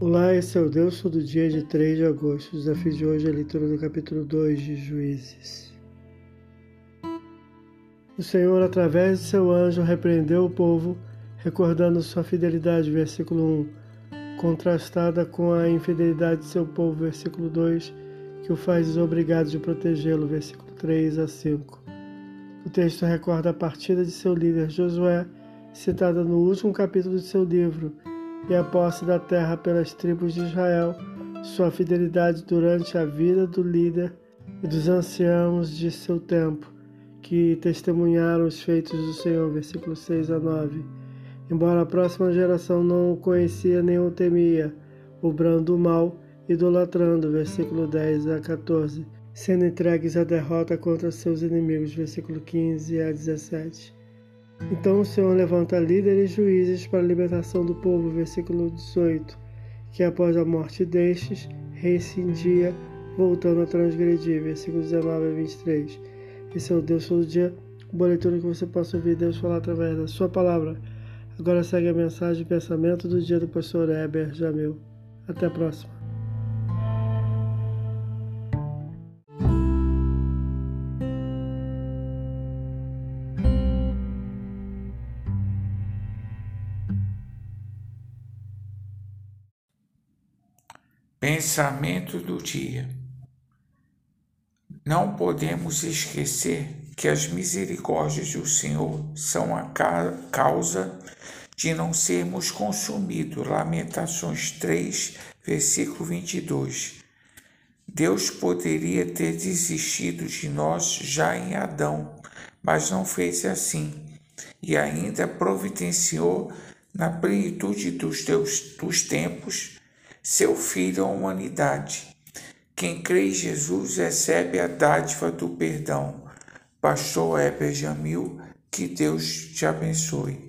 Olá, esse é o Deus todo dia de 3 de agosto. O desafio de hoje é a leitura do capítulo 2 de Juízes. O Senhor, através de seu anjo, repreendeu o povo, recordando sua fidelidade, versículo 1, contrastada com a infidelidade de seu povo, versículo 2, que o faz desobrigado de protegê-lo, versículo 3 a 5. O texto recorda a partida de seu líder Josué, citada no último capítulo de seu livro, e a posse da terra pelas tribos de Israel, sua fidelidade durante a vida do líder e dos anciãos de seu tempo, que testemunharam os feitos do Senhor, versículo 6 a 9. Embora a próxima geração não o conhecia nem o temia, obrando o mal, idolatrando, versículo 10 a 14, sendo entregues à derrota contra seus inimigos, versículo 15 a 17. Então o Senhor levanta líderes e juízes para a libertação do povo, versículo 18, que após a morte destes, reincidia, voltando a transgredir, versículo 19 a 23. Esse é o Deus todo dia, boa leitura que você possa ouvir Deus falar através da sua palavra. Agora segue a mensagem e pensamento do dia do pastor Heber Jamil. Até a próxima. Pensamento do dia. Não podemos esquecer que as misericórdias do Senhor são a causa de não sermos consumidos. Lamentações 3, versículo 22. Deus poderia ter desistido de nós já em Adão, mas não fez assim, e ainda providenciou na plenitude dos, teus, dos tempos seu Filho à humanidade. Quem crê em Jesus recebe a dádiva do perdão. Pastor Heber Jamil, que Deus te abençoe.